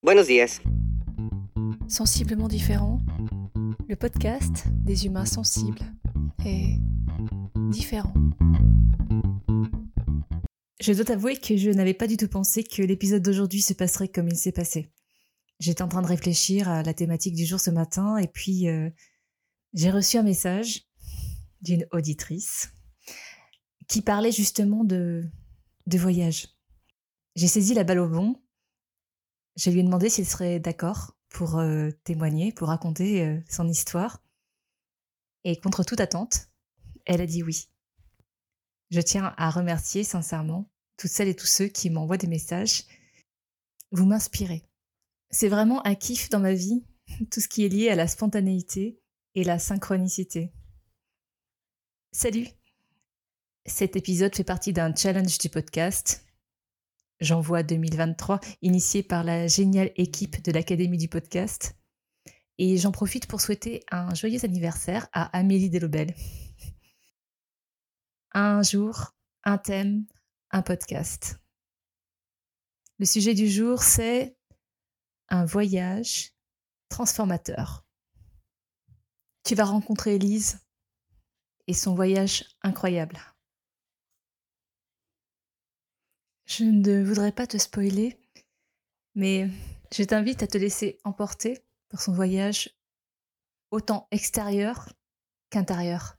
Buenos días. Sensiblement différent, le podcast des humains sensibles et différent. Je dois avouer que je n'avais pas du tout pensé que l'épisode d'aujourd'hui se passerait comme il s'est passé. J'étais en train de réfléchir à la thématique du jour ce matin et puis euh, j'ai reçu un message d'une auditrice qui parlait justement de, de voyage. J'ai saisi la balle au bon. Je lui ai demandé s'il serait d'accord pour euh, témoigner, pour raconter euh, son histoire. Et contre toute attente, elle a dit oui. Je tiens à remercier sincèrement toutes celles et tous ceux qui m'envoient des messages. Vous m'inspirez. C'est vraiment un kiff dans ma vie, tout ce qui est lié à la spontanéité et la synchronicité. Salut Cet épisode fait partie d'un challenge du podcast J'envoie 2023, initié par la géniale équipe de l'Académie du podcast. Et j'en profite pour souhaiter un joyeux anniversaire à Amélie Delobel. Un jour, un thème, un podcast. Le sujet du jour, c'est un voyage transformateur. Tu vas rencontrer Elise et son voyage incroyable. Je ne voudrais pas te spoiler, mais je t'invite à te laisser emporter par son voyage autant extérieur qu'intérieur.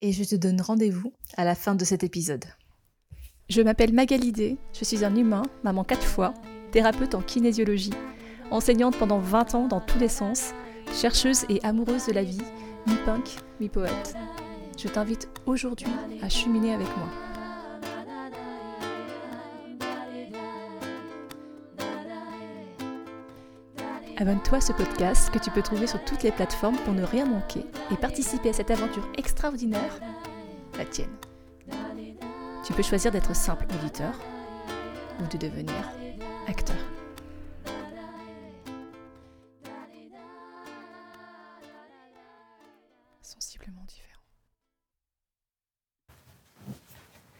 Et je te donne rendez-vous à la fin de cet épisode. Je m'appelle Magalidé, je suis un humain, maman quatre fois, thérapeute en kinésiologie, enseignante pendant 20 ans dans tous les sens, chercheuse et amoureuse de la vie, mi-punk, mi-poète. Je t'invite aujourd'hui à cheminer avec moi. Abonne-toi à ce podcast que tu peux trouver sur toutes les plateformes pour ne rien manquer et participer à cette aventure extraordinaire, la tienne. Tu peux choisir d'être simple auditeur ou de devenir acteur. Sensiblement différent.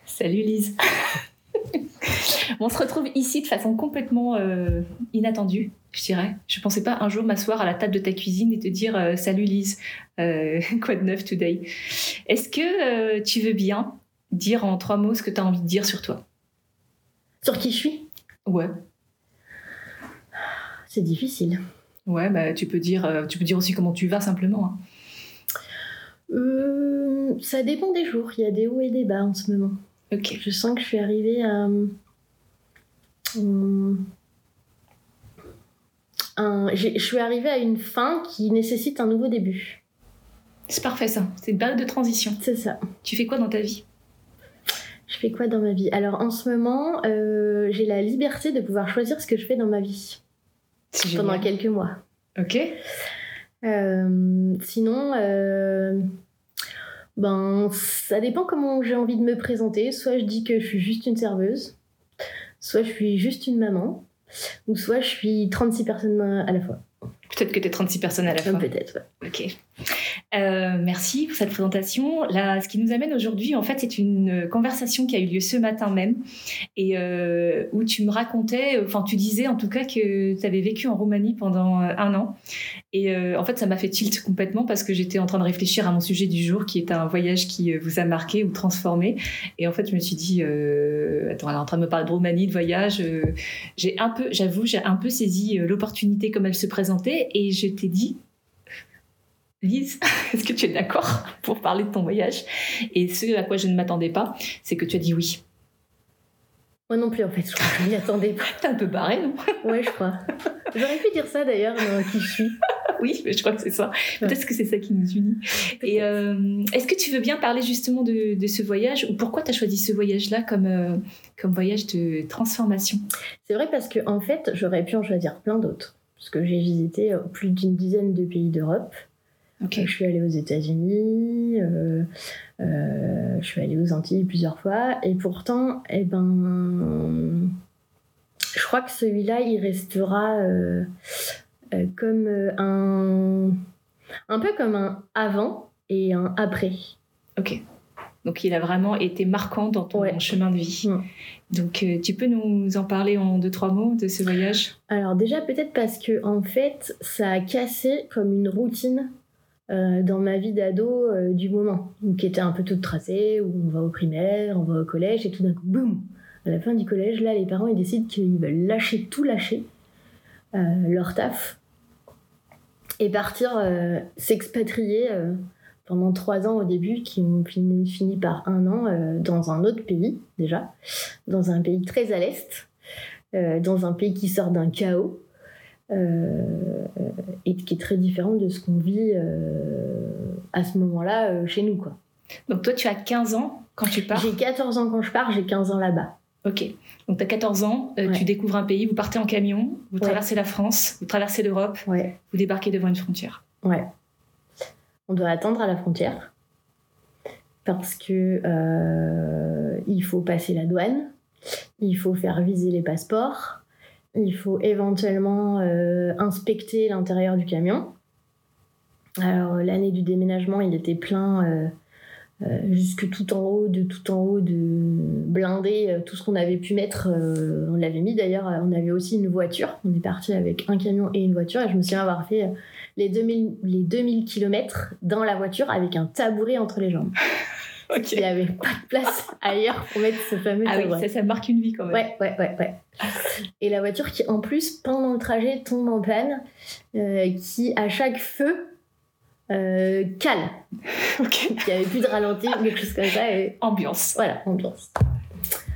Salut Lise. On se retrouve ici de façon complètement euh, inattendue, je dirais. Je pensais pas un jour m'asseoir à la table de ta cuisine et te dire euh, Salut Lise, euh, quoi de neuf today Est-ce que tu veux bien dire en trois mots ce que tu as envie de dire sur toi? Sur qui je suis? Ouais. C'est difficile. Ouais, bah, tu, peux dire, tu peux dire aussi comment tu vas simplement. Hein. ça dépend des jours. Il y a des hauts et des bas en ce moment. Ok. Je sens que je suis arrivée à. Je suis arrivée à une fin qui nécessite un nouveau début. C'est parfait ça. C'est une période de transition. C'est ça. Tu fais quoi dans ta vie? Je fais quoi dans ma vie? Alors en ce moment, euh, j'ai la liberté de pouvoir choisir ce que je fais dans ma vie. Pendant quelques mois. Ok. Euh, sinon, euh, ben, ça dépend comment j'ai envie de me présenter. Soit je dis que je suis juste une serveuse, soit je suis juste une maman, ou soit je suis 36 personnes à la fois. Peut-être que tu es 36 personnes à la fois. Peut-être, Ok. Euh, merci pour cette présentation. Ce qui nous amène aujourd'hui, en fait, c'est une conversation qui a eu lieu ce matin même et euh, où tu me racontais, enfin, tu disais en tout cas que tu avais vécu en Roumanie pendant euh, un an. Et en fait, ça m'a fait tilt complètement parce que j'étais en train de réfléchir à mon sujet du jour qui est un voyage qui vous a marqué ou transformé. Et en fait, je me suis dit, attends, elle est en train de me parler de Roumanie, de voyage. j'ai un peu, j'avoue, j'ai un peu saisi l'opportunité comme elle se présentait et je t'ai dit, Lise, est-ce que tu es d'accord pour parler de ton voyage? Et ce à quoi je ne m'attendais pas, c'est que tu as dit oui. Moi non plus, en fait, je crois que je m'y attendais pas. T'es un peu barré, non? Ouais, je crois. J'aurais pu dire ça d'ailleurs, dans qui je suis. oui, mais je crois que c'est ça. Peut-être que c'est ça qui nous unit. Et euh, est-ce que tu veux bien parler justement de, ce voyage? Ou pourquoi tu as choisi ce voyage-là comme, euh, comme voyage de transformation? C'est vrai parce qu'en en fait, j'aurais pu en choisir plein d'autres. Parce que j'ai visité plus d'une dizaine de pays d'Europe. Je suis allée aux États-Unis, euh, euh, je suis allée aux Antilles plusieurs fois, et pourtant, eh ben, je crois que celui-là, il restera euh, comme un, un peu comme un avant et un après. Ok. Donc il a vraiment été marquant dans ton chemin de vie. Mm. Donc euh, tu peux nous en parler en deux trois mots de ce voyage? Alors déjà peut-être parce que en fait ça a cassé comme une routine euh, dans ma vie d'ado euh, du moment, qui était un peu toute tracée, où on va au primaire, on va au collège et tout d'un coup boum! À la fin du collège là les parents ils décident qu'ils veulent lâcher tout lâcher leur taf et partir s'expatrier pendant trois ans au début, qui ont fini, par un an euh, dans un autre pays déjà, dans un pays très à l'est, euh, dans un pays qui sort d'un chaos. euh, et qui est très différent de ce qu'on vit à ce moment-là chez nous. Quoi. Donc toi, tu as 15 ans quand tu pars? J'ai 14 ans quand je pars, j'ai 15 ans là-bas. Ok. Donc tu as 14 ans, tu découvres un pays, vous partez en camion, vous traversez la France, vous traversez l'Europe, vous débarquez devant une frontière. Ouais on doit attendre à la frontière parce que euh, il faut passer la douane, il faut faire viser les passeports, il faut éventuellement euh, inspecter l'intérieur du camion. Alors l'année du déménagement, il était plein euh, jusque tout en haut, de tout en haut, de blindé, tout ce qu'on avait pu mettre, on l'avait mis d'ailleurs. On avait aussi une voiture. On est parti avec un camion et une voiture. Et je me souviens avoir fait les 2000, les 2000 km dans la voiture avec un tabouret entre les jambes. Il n'y avait pas de place ailleurs pour mettre ce fameux ah Oui, ça, ça marque une vie quand même. Ouais, ouais, ouais, ouais. Et la voiture qui, en plus, pendant le trajet, tombe en panne, euh, qui, à chaque feu, euh, cale. ok. Il n'y avait plus de ralenti, quelque chose comme ça. Et... Ambiance. Voilà, ambiance.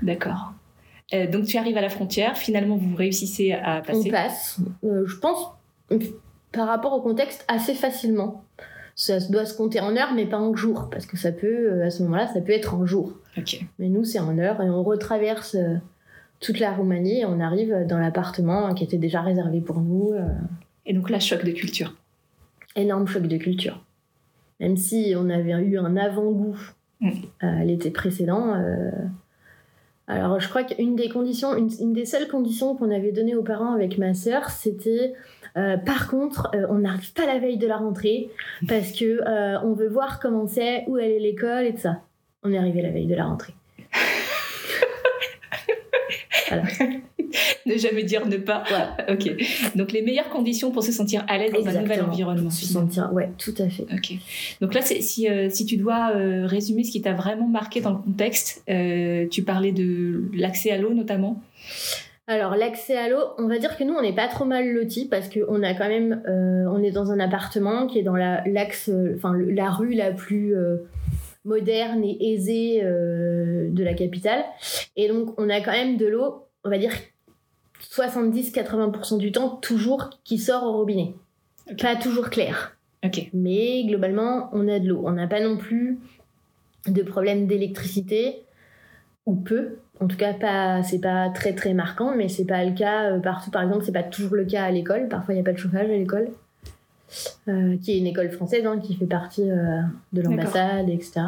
D'accord. Euh, donc tu arrives à la frontière, finalement vous réussissez à passer. On passe. Je pense par rapport au contexte assez facilement. Ça doit se compter en heures, mais pas en jours, parce que ça peut, euh, à ce moment-là, ça peut être en jours. Mais nous, c'est en heures, et on retraverse euh, toute la Roumanie, et on arrive dans l'appartement qui était déjà réservé pour nous. Euh. Et donc là, choc de culture. Énorme choc de culture. Même si on avait eu un avant-goût mm. l'été précédent, alors, je crois qu'une des conditions, une, des seules conditions qu'on avait données aux parents avec ma sœur, c'était euh, par contre, euh, on n'arrive pas la veille de la rentrée parce que euh, on veut voir comment c'est, où elle est l'école et tout ça. On est arrivé la veille de la rentrée. voilà. ne jamais dire ne pas. Ok. Donc les meilleures conditions pour se sentir à l'aise dans un nouvel environnement. Se sentir, ouais, tout à fait. Ok. Donc là, si, si tu dois résumer ce qui t'a vraiment marqué dans le contexte, tu parlais de l'accès à l'eau notamment. Alors l'accès à l'eau, on va dire que nous on n'est pas trop mal lotis parce qu'on a quand même, euh, on est dans un appartement qui est dans la l'axe, enfin la rue la plus euh, moderne et aisée euh, de la capitale, et donc on a quand même de l'eau, on va dire 70-80% du temps toujours qui sort au robinet, pas toujours clair. Ok. Mais globalement on a de l'eau, on n'a pas non plus de problème d'électricité ou peu en tout cas, pas, c'est pas très très marquant, mais c'est pas le cas euh, partout. Par exemple, c'est pas toujours le cas à l'école. Parfois, il n'y a pas de chauffage à l'école, euh, qui est une école française, hein, qui fait partie euh, de l'ambassade, etc.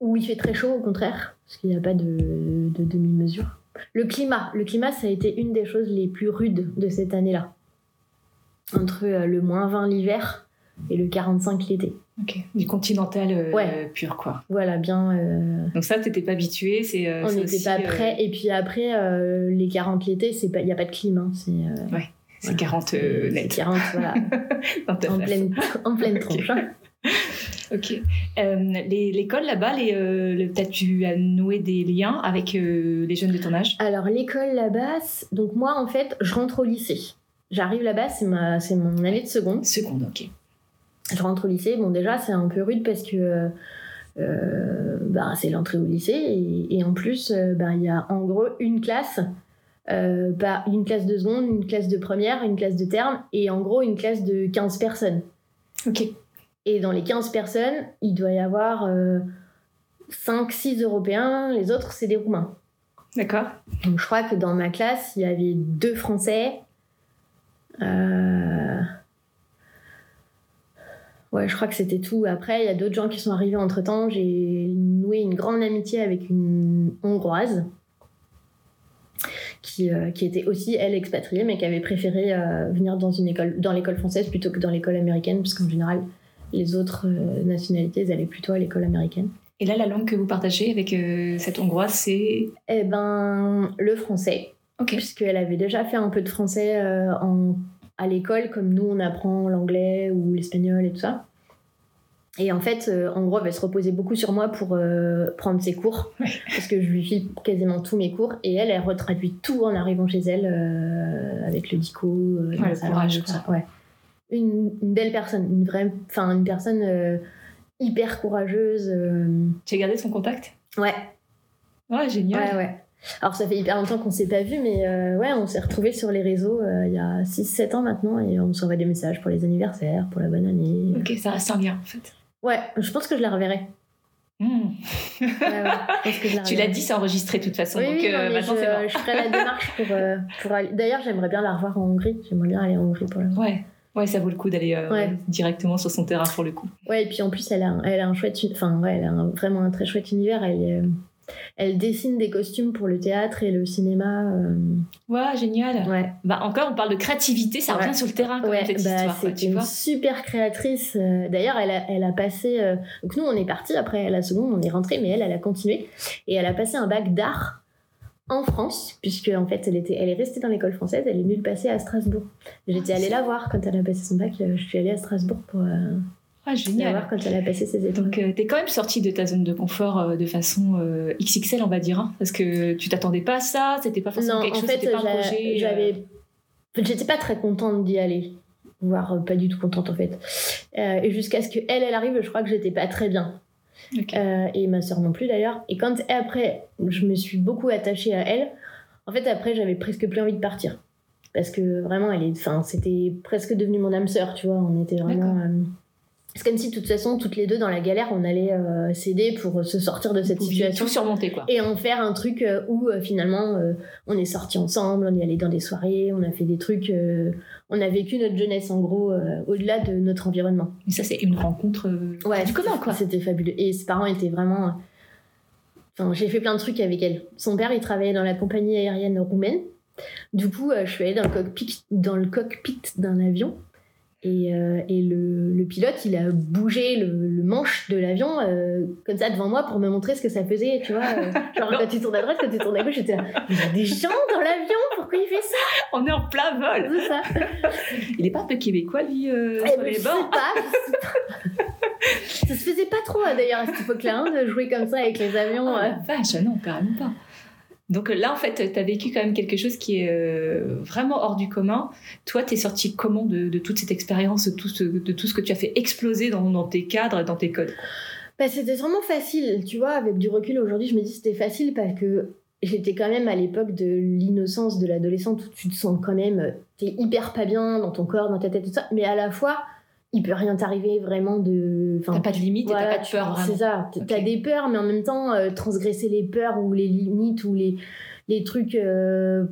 Où il fait très chaud, au contraire, parce qu'il n'y a pas de, de demi-mesure. Le climat, le climat, ça a été une des choses les plus rudes de cette année-là. Entre le moins 20 l'hiver et le 45 l'été. Du continental euh, pur, quoi. Voilà, bien. Euh, Donc ça, t'étais pas habitué, c'est. Euh, on n'était pas prêt. Et puis après, les 40 l'été, c'est pas, il y a pas de clim, hein, c'est. ouais. C'est 40 net. 40, voilà. en, pleine, en pleine tronche. Hein. ok. l'école là-bas, les, peut-être tu as noué des liens avec les jeunes de ton âge? Alors l'école là-bas, donc moi en fait, je rentre au lycée. J'arrive là-bas, c'est ma, c'est mon année de seconde. Seconde, ok je rentre au lycée. Bon, déjà, c'est un peu rude parce que euh, bah, c'est l'entrée au lycée. Et, en plus, euh, bah, il y a en gros une classe. Euh, bah, une classe de seconde, une classe de première, une classe de terme, et en gros une classe de 15 personnes. Ok. Et dans les 15 personnes, il doit y avoir 5-6 Européens, les autres, c'est des Roumains. D'accord. Donc je crois que dans ma classe, il y avait deux Français, euh, Ouais, je crois que c'était tout. Après, il y a d'autres gens qui sont arrivés entre temps. J'ai noué une grande amitié avec une Hongroise qui, euh, qui était aussi, elle, expatriée, mais qui avait préféré euh, venir dans une école, dans l'école française plutôt que dans l'école américaine, parce qu'en général, les autres euh, nationalités, elles allaient plutôt à l'école américaine. Et là, la langue que vous partagez avec cette hongroise, c'est? Eh ben, le français. Ok. Puisqu'elle avait déjà fait un peu de français en, à l'école, comme nous, on apprend l'anglais ou l'espagnol et tout ça. Et en fait, euh, en gros, elle se reposer beaucoup sur moi pour euh, prendre ses cours, parce que je lui file quasiment tous mes cours, et elle, elle retraduit tout en arrivant chez elle, euh, avec le dico, ouais, le courage, ça. Ouais. Une, une, belle personne, une vraie, enfin une personne hyper courageuse. Tu as gardé son contact? Ouais. Ouais, génial. Ouais, ouais. Alors ça fait hyper longtemps qu'on s'est pas vu, mais ouais, on s'est retrouvés sur les réseaux il y a 6-7 ans maintenant, et on s'envoie des messages pour les anniversaires, pour la bonne année. Ok, ça reste un lien en fait. Ouais, je pense que je la reverrai. Hmm. tu l'as dit, c'est enregistré de toute façon. Oui, donc, euh, je, je, ferai la démarche pour, euh, pour aller. D'ailleurs, j'aimerais bien la revoir en Hongrie. J'aimerais bien aller en Hongrie pour la voir. Ouais. Ouais, ça vaut le coup d'aller euh, directement sur son terrain pour le coup. Ouais, et puis en plus, elle a, elle a un chouette, enfin ouais, elle a vraiment un très chouette univers. Elle est, elle dessine des costumes pour le théâtre et le cinéma. Euh. Ouais, génial. Ouais. Bah encore, on parle de créativité, ça revient sur le terrain quand ouais, cette bah, histoire. C'est une super créatrice. Euh. D'ailleurs, elle a, elle a passé. Euh, donc nous, on est parti après la seconde, on est rentré, mais elle, elle a continué et elle a passé un bac d'art en France, puisque en fait, elle était, elle est restée dans l'école française. Elle est venue le passer à Strasbourg. J'étais ah, allée la voir quand elle a passé son bac. Je suis allée à Strasbourg pour. Ah, génial. voir quand elle a passé ses études. Donc, euh, tu es quand même sortie de ta zone de confort euh, de façon euh, XXL, on va dire. Hein, parce que tu t'attendais pas à ça, c'était pas forcément quelque chose, c'était pas un projet. J'avais. J'étais pas très contente d'y aller, voire pas du tout contente en fait. et jusqu'à ce qu'elle, elle arrive, je crois que j'étais pas très bien. et ma soeur non plus d'ailleurs. Et quand après, je me suis beaucoup attachée à elle, en fait, après, j'avais presque plus envie de partir. Parce que vraiment, elle est. Enfin, c'était presque devenu mon âme sœur, tu vois. On était vraiment. C'est comme si de toute façon, toutes les deux dans la galère, on allait euh, s'aider pour se sortir de cette situation. Tout surmonter quoi. Et en faire un truc euh, où euh, finalement on est sortis ensemble, on est allé dans des soirées, on a fait des trucs, on a vécu notre jeunesse en gros au-delà de notre environnement. Et ça c'est une rencontre ouais, du commun quoi. C'était fabuleux. Et ses parents étaient vraiment. Enfin, j'ai fait plein de trucs avec elle. Son père il travaillait dans la compagnie aérienne roumaine. Du coup, je suis allée dans le cockpit, dans le cockpit d'un avion et, euh, et le, le, pilote, il a bougé le, le manche de l'avion euh, comme ça devant moi pour me montrer ce que ça faisait, tu vois. Euh, genre quand tu tournes à droite, quand tu tournes à gauche, j'étais là, il y a des gens dans l'avion, pourquoi il fait ça? On est en plein vol. C'est ça. Il est pas un peu québécois, lui, eh sur les bords sais pas, je sais pas. ça se faisait pas trop, hein, d'ailleurs, à cette époque-là, hein, de jouer comme ça avec les avions. Oh, vache, non, carrément pas. Donc là, en fait, tu as vécu quand même quelque chose qui est euh, vraiment hors du commun. Toi, tu es sorti comment de, toute cette expérience, de tout, ce, que tu as fait exploser dans, tes cadres, dans tes codes? Bah, C'était vraiment facile. Tu vois, avec du recul aujourd'hui, je me dis c'était facile parce que j'étais quand même à l'époque de l'innocence de l'adolescente où tu te sens quand même, t'es hyper pas bien dans ton corps, dans ta tête, tout ça. Mais à la fois, il peut rien t'arriver vraiment de. T'as pas de limite t'as pas de peur. C'est ça. T'as des peurs, mais en même temps, euh, transgresser les peurs ou les limites ou les, les trucs euh,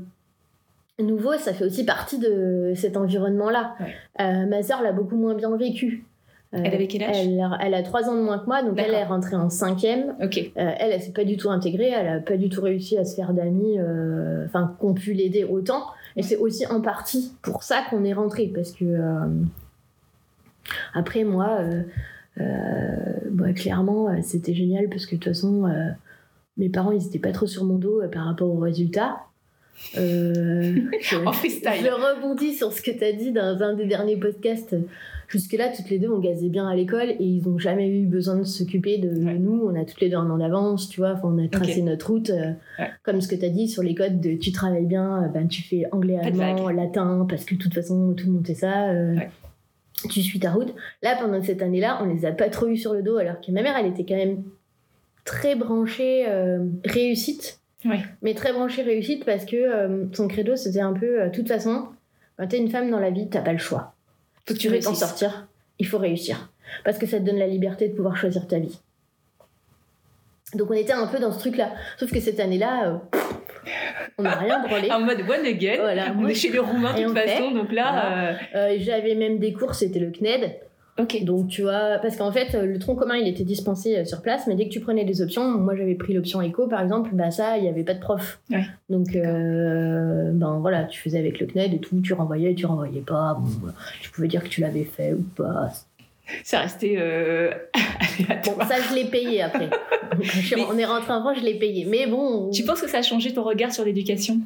nouveaux, ça fait aussi partie de cet environnement-là. Euh, ma sœur l'a beaucoup moins bien vécu. elle avait quel âge? elle, a trois ans de moins que moi, donc elle est rentrée en cinquième. Ok. elle, elle s'est pas du tout intégrée, elle a pas du tout réussi à se faire d'amis, enfin qu'on pu l'aider autant. Et c'est aussi en partie pour ça qu'on est rentré, parce que après, moi, euh, euh, bah, clairement, euh, c'était génial parce que de toute façon, mes parents, ils n'étaient pas trop sur mon dos par rapport aux résultats. je, en freestyle. Je rebondis sur ce que tu as dit dans un des derniers podcasts. Jusque-là, toutes les deux, on gazait bien à l'école et ils n'ont jamais eu besoin de s'occuper de nous. On a toutes les deux un an d'avance, tu vois. Enfin, on a tracé notre route. Comme ce que tu as dit sur les codes de tu travailles bien, ben, tu fais anglais, allemand, latin, parce que de toute façon, tout le monde fait ça tu suis ta route. Là, pendant cette année-là, on les a pas trop eu sur le dos, alors que ma mère, elle était quand même très branchée euh, réussite. Mais très branchée réussite parce que euh, son credo, c'était un peu, de toute façon, quand t'es une femme dans la vie, t'as pas le choix. Faut que tu veux t'en sortir, il faut réussir. Parce que ça te donne la liberté de pouvoir choisir ta vie. Donc on était un peu dans ce truc-là. Sauf que cette année-là, euh, on n'a rien branlé. en mode one again. Voilà, on est chez les Roumains de toute façon, donc là. Euh, euh, J'avais même des cours, c'était le CNED. Ok. Donc tu vois, parce qu'en fait, le tronc commun, il était dispensé sur place, mais dès que tu prenais des options, moi j'avais pris l'option éco par exemple, bah ça, il n'y avait pas de prof. Ouais. Donc ben voilà, tu faisais avec le CNED et tout, tu renvoyais, tu renvoyais pas, bon, tu pouvais dire que tu l'avais fait ou pas. C'est resté. Euh... bon, ça, je l'ai payé après. On est rentré en France, je l'ai payé. Mais bon. Tu penses que ça a changé ton regard sur l'éducation?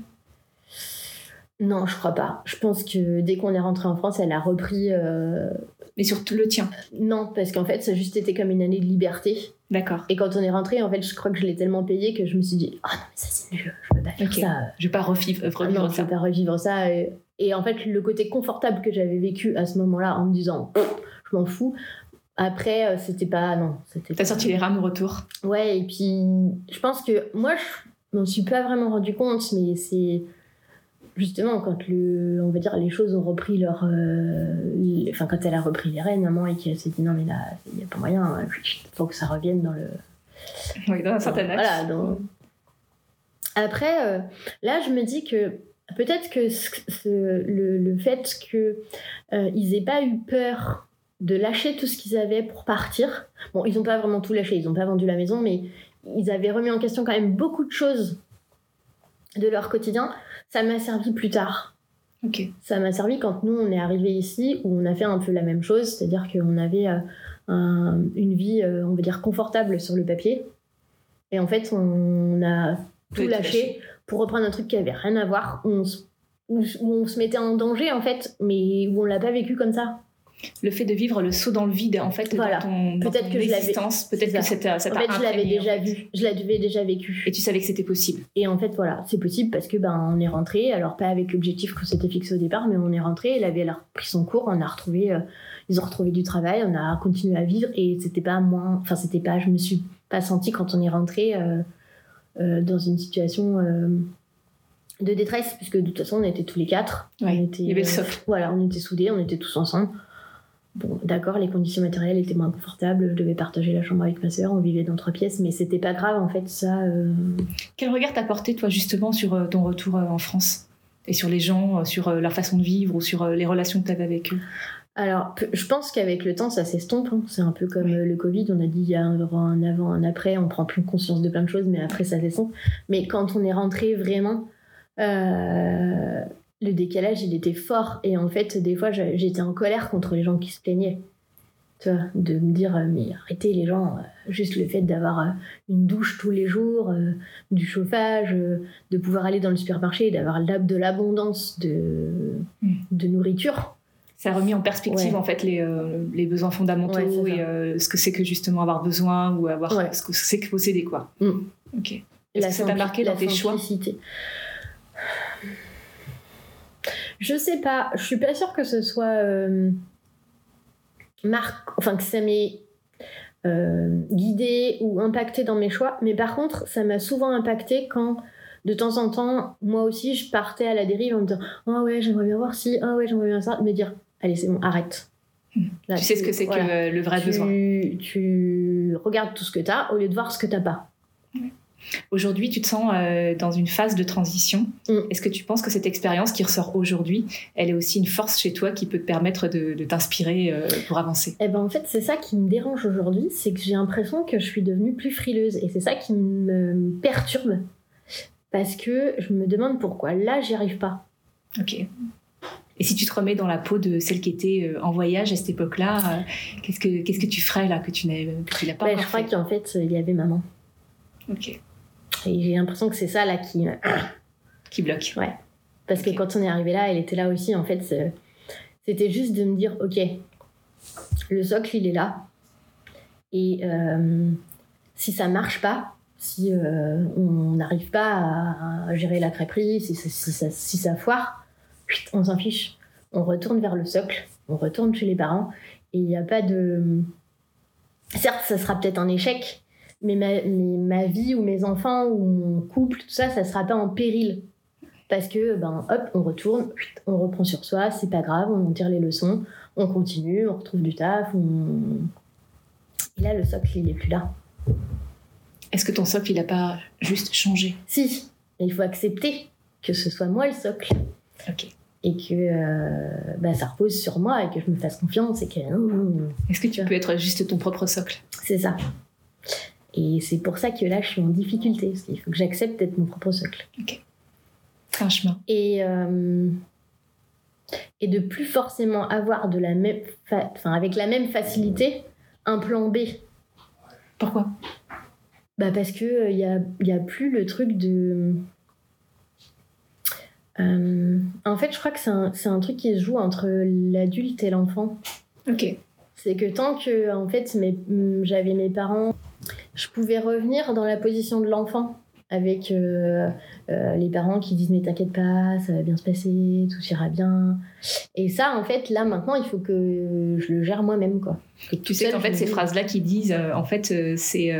Non, je crois pas. Je pense que dès qu'on est rentré en France, elle a repris. Euh... Mais surtout le tien Non, parce qu'en fait, ça a juste été comme une année de liberté. D'accord. Et quand on est rentré, en fait, je crois que je l'ai tellement payé que je me suis dit, ah non, mais ça c'est nul, je peux pas faire ça. Je vais pas revivre, ah non, ça. Je vais pas revivre ça. Et, en fait, le côté confortable que j'avais vécu à ce moment-là, en me disant, je m'en fous. Après, euh, c'était pas. Non. T'as sorti les rames au retour Ouais, et puis, je pense que moi, je m'en suis pas vraiment rendu compte, mais c'est justement, quand le, on va dire, les choses ont repris leur. Euh, enfin, quand elle a repris les rênes, maman, et qu'elle s'est dit non, mais là, il n'y a pas moyen, il faut que ça revienne dans le. Oui, dans un certain Voilà, donc. Après, euh, là, je me dis que peut-être que le, le, fait qu'ils euh, ils aient pas eu peur de lâcher tout ce qu'ils avaient pour partir. Bon, ils n'ont pas vraiment tout lâché, ils n'ont pas vendu la maison, mais ils avaient remis en question quand même beaucoup de choses de leur quotidien ça m'a servi plus tard. Ok. Ça m'a servi quand nous, on est arrivé ici, où on a fait un peu la même chose, c'est-à-dire qu'on avait euh, une vie, euh, on va dire, confortable sur le papier. Et en fait, on a tout lâché, pour reprendre un truc qui avait rien à voir, où on, on se mettait en danger, en fait, mais où on l'a pas vécu comme ça le fait de vivre le saut dans le vide en fait voilà. peut-être que existence. peut-être que ça, ça en fait je l'avais déjà vu je l'avais déjà vécu. Et tu savais que c'était possible. Et en fait voilà c'est possible parce que ben on est rentré alors pas avec l'objectif qu'on s'était fixé au départ mais on est rentré elle avait alors pris son cours on a retrouvé euh, ils ont retrouvé du travail on a continué à vivre et c'était pas moins enfin c'était pas je me suis pas sentie quand on est rentré euh, euh, dans une situation de détresse puisque de toute façon on était tous les quatre. On était, il y avait le voilà on était soudés on était tous ensemble Bon, d'accord, les conditions matérielles étaient moins confortables, je devais partager la chambre avec ma sœur, on vivait dans trois pièces, mais c'était pas grave en fait, ça. Euh. Quel regard t'as porté toi justement sur euh, ton retour euh, en France? Et sur les gens, sur leur façon de vivre ou sur les relations que t'avais avec eux? Alors, je pense qu'avec le temps, ça s'estompe. Hein. C'est un peu comme le Covid. On a dit il y a un avant, un après. On prend plus conscience de plein de choses, mais après, ça s'estompe. Mais quand on est rentré vraiment, le décalage, il était fort. Et en fait, des fois, j'étais en colère contre les gens qui se plaignaient. Tu vois, de me dire, euh, mais arrêtez les gens, euh, juste le fait d'avoir euh, une douche tous les jours, du chauffage, de pouvoir aller dans le supermarché, d'avoir de l'abondance de, mm. de nourriture. Ça a remis en perspective en fait les, les besoins fondamentaux et ce que c'est que justement avoir besoin ou avoir ce que c'est que posséder quoi. Mm. Ok. Est-ce que ça t'a marqué dans tes choix? Je sais pas, je suis pas sûre que ce soit euh, marque, enfin que ça m'ait euh, guidé ou impacté dans mes choix, mais par contre, ça m'a souvent impacté quand de temps en temps, moi aussi, je partais à la dérive en me disant Ah ouais, j'aimerais bien voir si, ah ouais, j'aimerais bien ça, me dire Allez, c'est bon, arrête. Hmm. tu sais ce que c'est que le vrai besoin. Tu regardes tout ce que tu as au lieu de voir ce que tu pas. Aujourd'hui, tu te sens euh, dans une phase de transition. Mm. Est-ce que tu penses que cette expérience qui ressort aujourd'hui, elle est aussi une force chez toi qui peut te permettre de, t'inspirer euh, pour avancer? Eh ben en fait, c'est ça qui me dérange aujourd'hui, c'est que j'ai l'impression que je suis devenue plus frileuse et c'est ça qui me perturbe parce que je me demande pourquoi là j'y arrive pas. Ok. Et si tu te remets dans la peau de celle qui était euh, en voyage à cette époque-là, qu'est-ce que qu'est-ce que tu ferais là que tu n'as pas ben, Je crois qu'en fait il y avait maman. Ok. Et j'ai l'impression que c'est ça là qui. qui bloque. Ouais. Parce que quand on est arrivé là, elle était là aussi. En fait, c'était juste de me dire ok, le socle, il est là. Et euh, si ça marche pas, si euh, on n'arrive pas à, gérer la crêperie, si, ça, si ça foire, on s'en fiche. On retourne vers le socle, on retourne chez les parents. Et il n'y a pas de. Certes, ça sera peut-être un échec, mais ma, vie ou mes enfants ou mon couple, tout ça, ça sera pas en péril. Parce que, ben, hop, on retourne, on reprend sur soi, c'est pas grave, on en tire les leçons, on continue, on retrouve du taf. Et là, le socle, il est plus là. Est-ce que ton socle, il a pas juste changé? Si, il faut accepter que ce soit moi le socle. Ok. Et que euh, bah, ça repose sur moi et que je me fasse confiance et que. Est-ce que tu peux être juste ton propre socle? C'est ça. Et c'est pour ça que là, je suis en difficulté, parce qu'il faut que j'accepte d'être mon propre socle. Ok. Chemin. Et, euh, et de plus forcément avoir de la même enfin, avec la même facilité un plan B. Pourquoi? Bah parce que il euh, y, a, a, plus le truc de euh, en fait, je crois que c'est un, un, truc qui se joue entre l'adulte et l'enfant. Ok. C'est que tant que, en fait, j'avais mes parents, je pouvais revenir dans la position de l'enfant avec euh, euh, les parents qui disent mais t'inquiète pas, ça va bien se passer, tout ira bien. Et ça, en fait, là maintenant, il faut que je le gère moi-même, quoi. Tu sais qu'en fait, ces phrases-là qui disent, en fait, c'est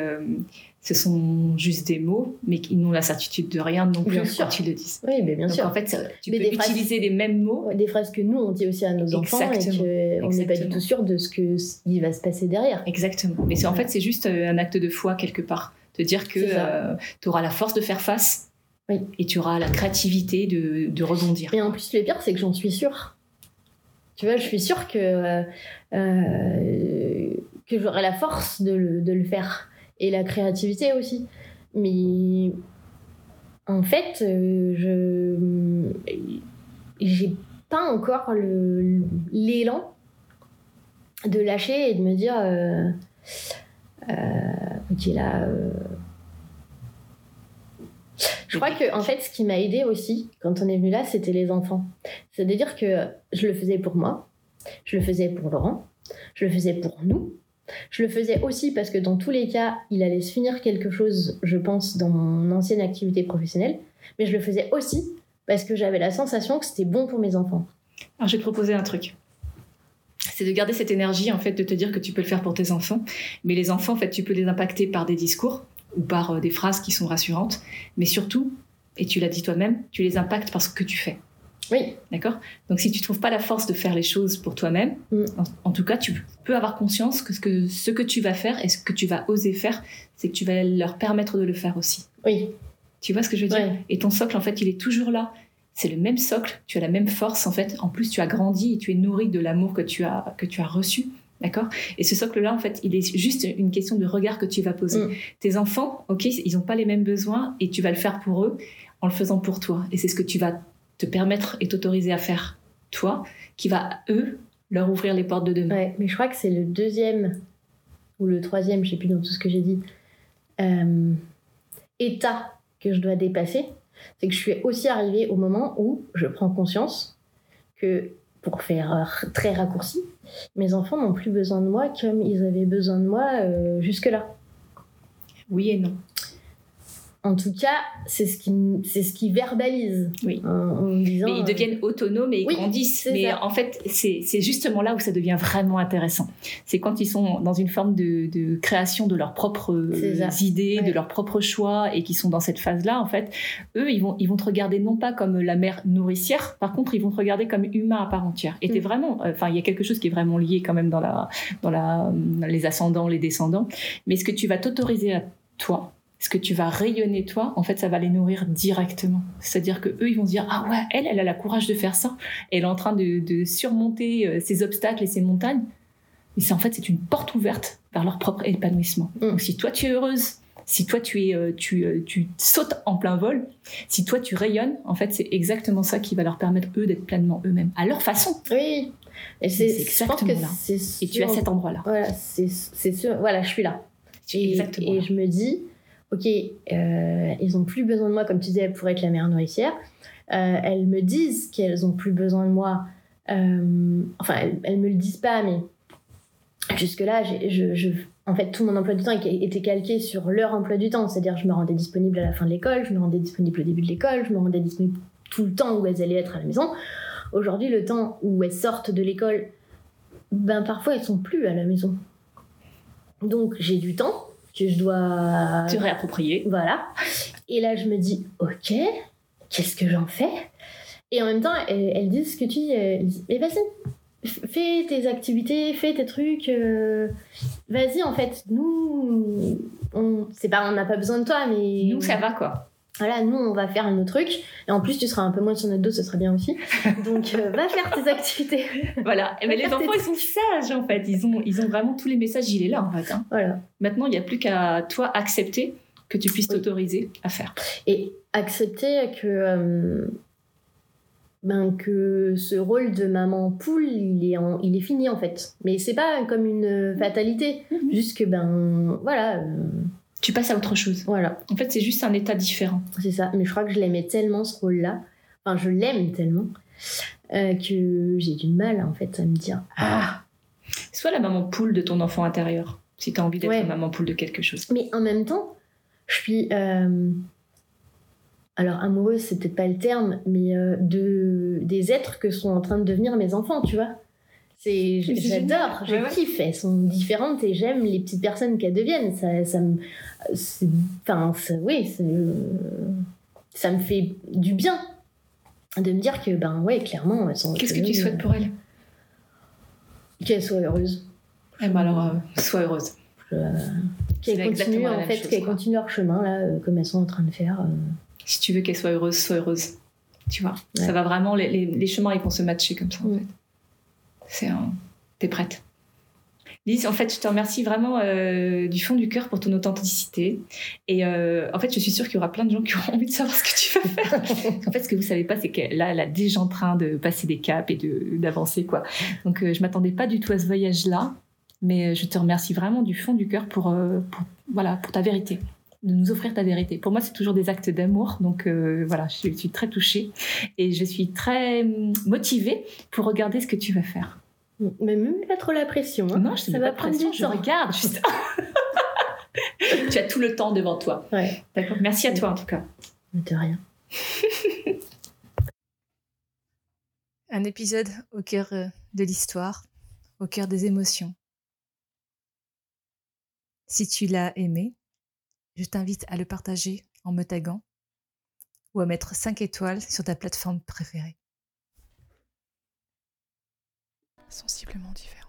ce sont juste des mots, mais qui n'ont la certitude de rien non plus quand tu le dis. Oui, mais bien Donc, sûr. En fait, tu peux utiliser les mêmes mots. Des phrases que nous, on dit aussi à nos enfants et qu'on n'est pas du tout sûr de ce qui va se passer derrière. Exactement. Mais en fait, c'est juste euh, un acte de foi quelque part. De dire que euh, tu auras la force de faire face et tu auras la créativité de, de, rebondir. Et en plus, le pire, c'est que j'en suis sûre. Tu vois, je suis sûre que, euh, que j'aurai la force de le, de le faire et la créativité aussi. Mais en fait, euh, je j'ai pas encore l'élan de lâcher et de me dire euh, euh, ok là je crois que en fait ce qui m'a aidé aussi quand on est venu là c'était les enfants c'est à dire que je le faisais pour moi je le faisais pour Laurent je le faisais pour nous je le faisais aussi parce que dans tous les cas, il allait se finir quelque chose, je pense, dans mon ancienne activité professionnelle. Mais je le faisais aussi parce que j'avais la sensation que c'était bon pour mes enfants. Alors, je vais te proposer un truc. C'est de garder cette énergie, en fait, de te dire que tu peux le faire pour tes enfants. Mais les enfants, en fait, tu peux les impacter par des discours ou par euh, des phrases qui sont rassurantes. Mais surtout, et tu l'as dit toi-même, tu les impactes par ce que tu fais. Oui. D'accord? Donc si tu trouves pas la force de faire les choses pour toi-même, mm. en, tout cas, tu peux avoir conscience que ce, que ce que tu vas faire et ce que tu vas oser faire, c'est que tu vas leur permettre de le faire aussi. Oui. Tu vois ce que je veux dire? Et ton socle, en fait, il est toujours là. C'est le même socle, tu as la même force, en fait. En plus, tu as grandi et tu es nourri de l'amour que tu as, que tu as reçu. D'accord? Et ce socle-là, en fait, il est juste une question de regard que tu vas poser. Mm. Tes enfants, ok, ils n'ont pas les mêmes besoins et tu vas le faire pour eux en le faisant pour toi. Et c'est ce que tu vas te permettre et t'autoriser à faire toi, qui va, eux, leur ouvrir les portes de demain. Ouais, mais je crois que c'est le deuxième ou le troisième, je sais plus dans tout ce que j'ai dit, euh, état que je dois dépasser. C'est que je suis aussi arrivée au moment où je prends conscience que, pour faire très raccourci, mes enfants n'ont plus besoin de moi comme ils avaient besoin de moi euh, jusque-là. Oui et non. En tout cas, c'est ce qui, c'est ce qui verbalise. Oui. mais ils deviennent euh, autonomes et ils grandissent. Mais en fait, c'est, justement là où ça devient vraiment intéressant. C'est quand ils sont dans une forme de, création de leurs propres idées, de leurs propres choix et qui sont dans cette phase-là. En fait, eux, ils vont, ils vont te regarder non pas comme la mère nourricière. Par contre, ils vont te regarder comme humain à part entière. Et mm. vraiment, enfin, il y a quelque chose qui est vraiment lié quand même dans la, dans la, les ascendants, les descendants. Mais ce que tu vas t'autoriser à toi, ce que tu vas rayonner toi, en fait, ça va les nourrir directement. C'est-à-dire que eux, ils vont se dire ah ouais, elle, elle a la courage de faire ça. Elle est en train de, surmonter euh, ces obstacles et ces montagnes. Mais c'est en fait c'est une porte ouverte vers leur propre épanouissement. Mm. Donc si toi tu es heureuse, si toi tu es euh, tu, euh, tu sautes en plein vol, si toi tu rayonnes, en fait c'est exactement ça qui va leur permettre eux d'être pleinement eux-mêmes à leur façon. Oui. Et c'est exactement là. Et tu as cet endroit-là. Voilà, c'est sûr. Voilà, je suis là. Et, et je me dis, ok, euh, ils ont plus besoin de moi, comme tu disais, pour être la mère nourricière. Euh, elles me disent qu'elles ont plus besoin de moi. Euh, enfin, elles, elles, me le disent pas, mais jusque-là, en fait, tout mon emploi du temps était calqué sur leur emploi du temps. C'est-à-dire, je me rendais disponible à la fin de l'école, je me rendais disponible au début de l'école, je me rendais disponible tout le temps où elles allaient être à la maison. Aujourd'hui, le temps où elles sortent de l'école, ben parfois elles sont plus à la maison. Donc j'ai du temps, que je dois te réapproprier. Voilà. Et là, je me dis, ok, qu'est-ce que j'en fais? Et en même temps, elles, disent ce que tu dis. mais vas-y, fais tes activités, fais tes trucs. Euh, vas-y, en fait, nous, on, c'est pas, on n'a pas besoin de toi, mais nous, ça va quoi voilà, nous, on va faire un autre truc. Et en plus, tu seras un peu moins sur notre dos, ce serait bien aussi. Donc, euh, va faire tes activités. voilà. Mais les enfants, ils sont sages, en fait. Ils ont, ils ont vraiment tous les messages, il est là, en fait. Hein. Voilà. Maintenant, il n'y a plus qu'à toi accepter que tu puisses t'autoriser à faire. Et accepter que. Euh, ben, que ce rôle de maman poule, il est, il est fini en fait. Mais c'est pas comme une fatalité, mhm. juste que ben voilà. Euh, tu passes à autre chose. Voilà. En fait, c'est juste un état différent. C'est ça. Mais je crois que je l'aimais tellement ce rôle-là. Enfin, je l'aime tellement euh, que j'ai du mal en fait à me dire ah. Sois la maman poule de ton enfant intérieur, si tu as envie d'être maman poule de quelque chose. Mais en même temps, je suis euh, alors amoureuse, c'est peut-être pas le terme, mais euh, de des êtres que sont en train de devenir mes enfants, tu vois. J'adore, je kiffe. Elles sont différentes et j'aime les petites personnes qu'elles deviennent. Ça, ça me, enfin, oui, ça me fait du bien de me dire que, ben ouais, clairement, elles sont. Qu'est-ce que tu souhaites pour elles? Qu'elles soient heureuses. Eh ben alors, euh, sois heureuse. qu'elles continuent en fait, qu'elles continuent leur chemin là, euh, comme elles sont en train de faire si tu veux qu'elle soit heureuse, sois heureuse. Tu vois, ça va vraiment, les, les, chemins, ils vont se matcher comme ça, en fait. C'est un... T'es prête. Lise, en fait, je te remercie vraiment euh, du fond du cœur pour ton authenticité. Et euh, en fait, je suis sûre qu'il y aura plein de gens qui auront envie de savoir ce que tu vas faire. en fait, ce que vous savez pas, c'est qu'elle là, elle est déjà en train de passer des caps et d'avancer, quoi. Donc, euh, je m'attendais pas du tout à ce voyage-là, mais je te remercie vraiment du fond du cœur pour, pour, voilà, pour ta vérité de nous offrir ta vérité. Pour moi, c'est toujours des actes d'amour. Donc euh, voilà, je suis très touchée et je suis très hum, motivée pour regarder ce que tu vas faire. Mais même pas trop la pression. Hein. Non, je ne pas de pression, je regarde juste. tu as tout le temps devant toi. Ouais. D'accord. Merci à toi en tout cas. De rien. Un épisode au cœur euh, de l'histoire, au cœur des émotions. Si tu l'as aimé, je t'invite à le partager en me taguant ou à mettre 5 étoiles sur ta plateforme préférée. Sensiblement différent.